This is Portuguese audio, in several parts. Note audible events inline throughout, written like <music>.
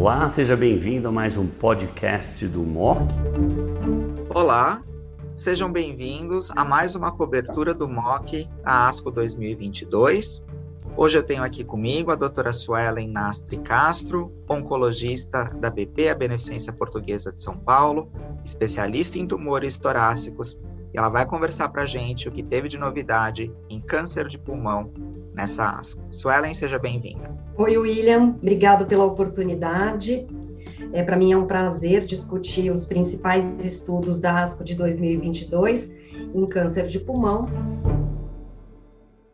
Olá, seja bem-vindo a mais um podcast do MOC. Olá, sejam bem-vindos a mais uma cobertura do MOC, a ASCO 2022. Hoje eu tenho aqui comigo a doutora Suelen Nastre Castro, oncologista da BP, a Beneficência Portuguesa de São Paulo, especialista em tumores torácicos, e ela vai conversar para a gente o que teve de novidade em câncer de pulmão nessa ASCO. Suelen, seja bem-vinda. Oi, William, obrigado pela oportunidade. É, para mim é um prazer discutir os principais estudos da ASCO de 2022 em câncer de pulmão.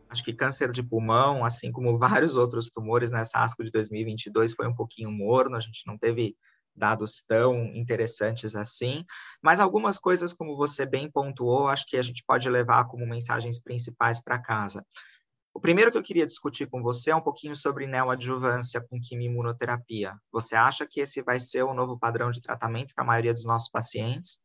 Acho que câncer de pulmão, assim como vários outros tumores nessa ASCO de 2022, foi um pouquinho morno, a gente não teve dados tão interessantes assim, mas algumas coisas, como você bem pontuou, acho que a gente pode levar como mensagens principais para casa. O primeiro que eu queria discutir com você é um pouquinho sobre neoadjuvância com quimioimunoterapia. Você acha que esse vai ser o novo padrão de tratamento para a maioria dos nossos pacientes?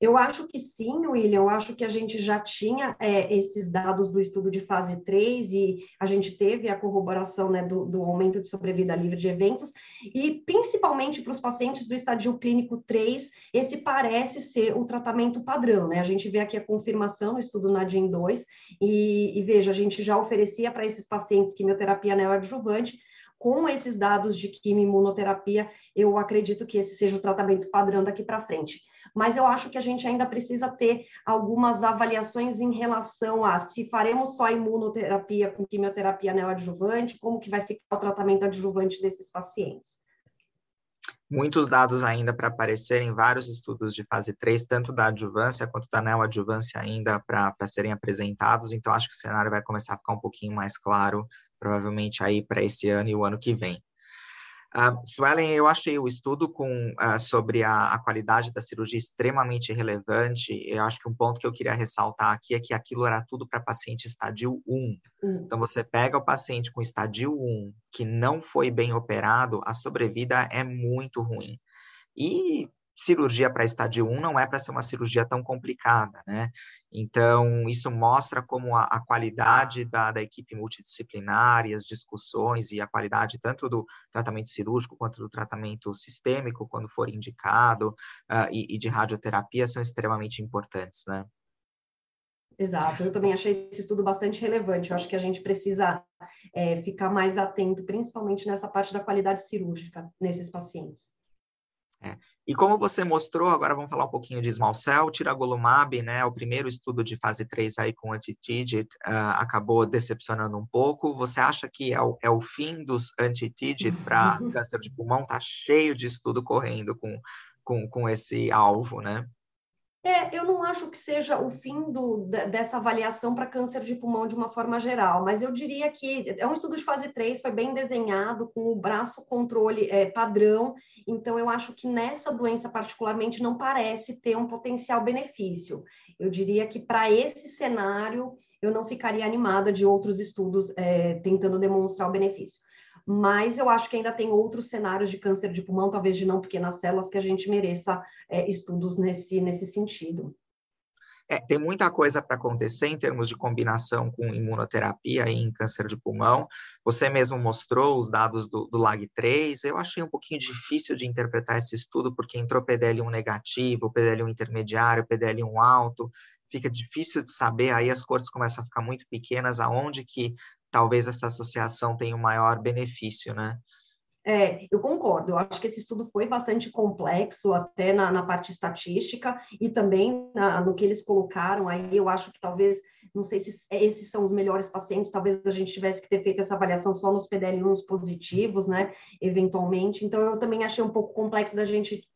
Eu acho que sim, William. Eu acho que a gente já tinha é, esses dados do estudo de fase 3 e a gente teve a corroboração né, do, do, aumento de sobrevida livre de eventos, e principalmente para os pacientes do estadio clínico 3, esse parece ser o tratamento padrão. Né? A gente vê aqui a confirmação no estudo NADIM 2, e, e veja, a gente já oferecia para esses pacientes quimioterapia neoadjuvante, com esses dados de quimioimunoterapia, eu acredito que esse seja o tratamento padrão daqui para frente mas eu acho que a gente ainda precisa ter algumas avaliações em relação a se faremos só imunoterapia com quimioterapia neoadjuvante, como que vai ficar o tratamento adjuvante desses pacientes. Muitos dados ainda para aparecer em vários estudos de fase 3, tanto da adjuvância quanto da neoadjuvância ainda para serem apresentados, então acho que o cenário vai começar a ficar um pouquinho mais claro, provavelmente aí para esse ano e o ano que vem. Uh, Suelen, eu achei o estudo com, uh, sobre a, a, qualidade da cirurgia extremamente relevante. Eu acho que um ponto que eu queria ressaltar aqui é que aquilo era tudo para paciente estadio 1. Uhum. Então, você pega o paciente com estadio 1, que não foi bem operado, a sobrevida é muito ruim. E cirurgia para estádio 1 não é para ser uma cirurgia tão complicada, né? Então, isso mostra como a, a qualidade da, da, equipe multidisciplinar e as discussões e a qualidade tanto do tratamento cirúrgico quanto do tratamento sistêmico, quando for indicado, uh, e, e de radioterapia, são extremamente importantes, né? Exato, eu também achei esse estudo bastante relevante. Eu acho que a gente precisa é, ficar mais atento, principalmente nessa parte da qualidade cirúrgica nesses pacientes. É. E como você mostrou, agora vamos falar um pouquinho de small cell, tiragolumab, né, o primeiro estudo de fase 3 aí com anti-TIGIT uh, acabou decepcionando um pouco. Você acha que é o, é o fim dos anti-TIGIT para <laughs> câncer de pulmão? Tá cheio de estudo correndo com, com, com esse alvo, né? É, eu não acho que seja o fim do, dessa avaliação para câncer de pulmão de uma forma geral, mas eu diria que é um estudo de fase 3, foi bem desenhado, com o braço controle é, padrão, então eu acho que nessa doença particularmente não parece ter um potencial benefício. Eu diria que para esse cenário eu não ficaria animada de outros estudos é, tentando demonstrar o benefício mas eu acho que ainda tem outros cenários de câncer de pulmão, talvez de não pequenas células, que a gente mereça é, estudos nesse, nesse sentido. É, tem muita coisa para acontecer em termos de combinação com imunoterapia em câncer de pulmão. Você mesmo mostrou os dados do, do LAG3. Eu achei um pouquinho difícil de interpretar esse estudo, porque entrou PDL1 negativo, PDL1 intermediário, PDL1 alto. Fica difícil de saber, aí as cortes começam a ficar muito pequenas, aonde que talvez essa associação tenha um maior benefício, né? É, eu concordo. Eu acho que esse estudo foi bastante complexo, até na, na parte estatística, e também na, no que eles colocaram. Aí eu acho que talvez, não sei se esses são os melhores pacientes, talvez a gente tivesse que ter feito essa avaliação só nos PDL1 positivos, né? Eventualmente. Então, eu também achei um pouco complexo da gente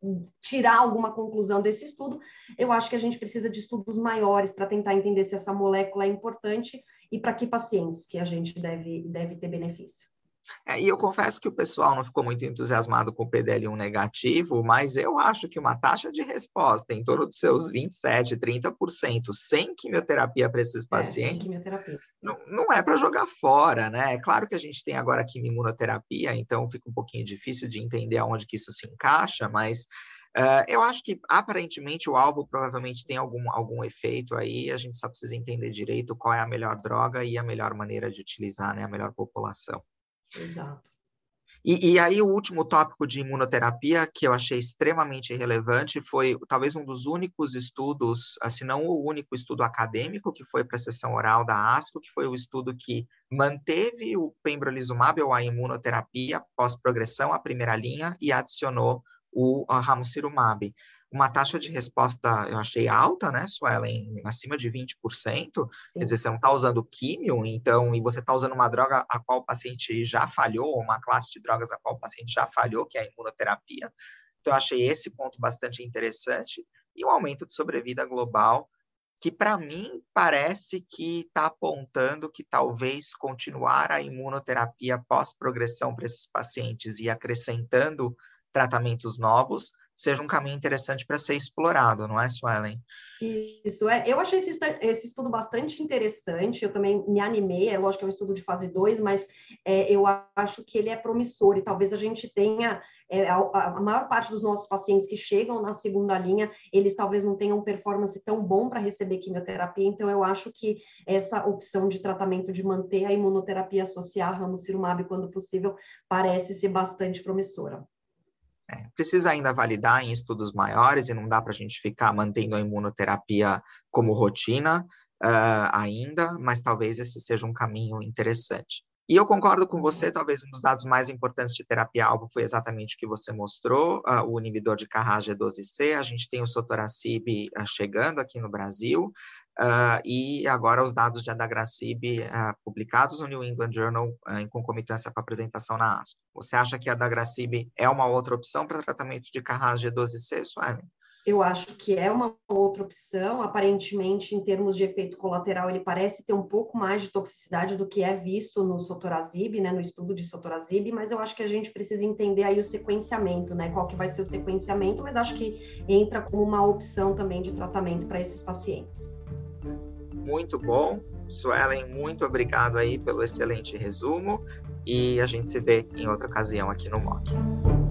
tirar alguma conclusão desse estudo. Eu acho que a gente precisa de estudos maiores para tentar entender se essa molécula é importante e para que pacientes que a gente deve, deve ter benefício. É, e eu confesso que o pessoal não ficou muito entusiasmado com o PDL1 negativo, mas eu acho que uma taxa de resposta em torno dos seus 27, 30% sem quimioterapia para esses é, pacientes é, não, não é para jogar fora, né? É claro que a gente tem agora quimioterapia, então fica um pouquinho difícil de entender aonde que isso se encaixa, mas Uh, eu acho que aparentemente o alvo provavelmente tem algum, algum efeito aí, a gente só precisa entender direito qual é a melhor droga e a melhor maneira de utilizar, né, a melhor população. Exato. E, e, aí o último tópico de imunoterapia que eu achei extremamente relevante foi talvez um dos únicos estudos, se assim, não o único estudo acadêmico que foi para a sessão oral da ASCO, que foi o estudo que manteve o pembrolizumab ou a imunoterapia pós-progressão à primeira linha e adicionou o ramucirumab uma taxa de resposta, eu achei alta, né, Suelen? Acima de 20%. Sim. Quer dizer, você não está usando químio, então, e você está usando uma droga a qual o paciente já falhou, uma classe de drogas a qual o paciente já falhou, que é a imunoterapia. Então, eu achei esse ponto bastante interessante. E o aumento de sobrevida global, que para mim parece que está apontando que talvez continuar a imunoterapia pós-progressão para esses pacientes e acrescentando tratamentos novos seja um caminho interessante para ser explorado, não é, Suelen? Isso, é. Eu achei esse, esse, estudo bastante interessante, eu também me animei, é lógico que é um estudo de fase 2, mas é, eu acho que ele é promissor e talvez a gente tenha, é, a, a, maior parte dos nossos pacientes que chegam na segunda linha, eles talvez não tenham performance tão bom para receber quimioterapia, então eu acho que essa opção de tratamento de manter a imunoterapia associar a ramucirumab quando possível parece ser bastante promissora. É, precisa ainda validar em estudos maiores e não dá para a gente ficar mantendo a imunoterapia como rotina uh, ainda, mas talvez esse seja um caminho interessante. E eu concordo com você, talvez um dos dados mais importantes de terapia-alvo foi exatamente o que você mostrou, uh, o inibidor de Carras G12C, a gente tem o sotoracib uh, chegando aqui no Brasil, Uh, e agora os dados de adagrasib uh, publicados no New England Journal uh, em concomitância com a apresentação na ASCO. Você acha que a adagrasib é uma outra opção para tratamento de Carras G12C, Suelen? Eu acho que é uma outra opção. Aparentemente, em termos de efeito colateral, ele parece ter um pouco mais de toxicidade do que é visto no sotorazib, né, no estudo de sotorazib, mas eu acho que a gente precisa entender aí o sequenciamento, né, qual que vai ser o sequenciamento, mas acho que entra como uma opção também de tratamento para esses pacientes muito bom. Suelen, muito obrigado aí pelo excelente resumo e a gente se vê em outra ocasião aqui no MOC.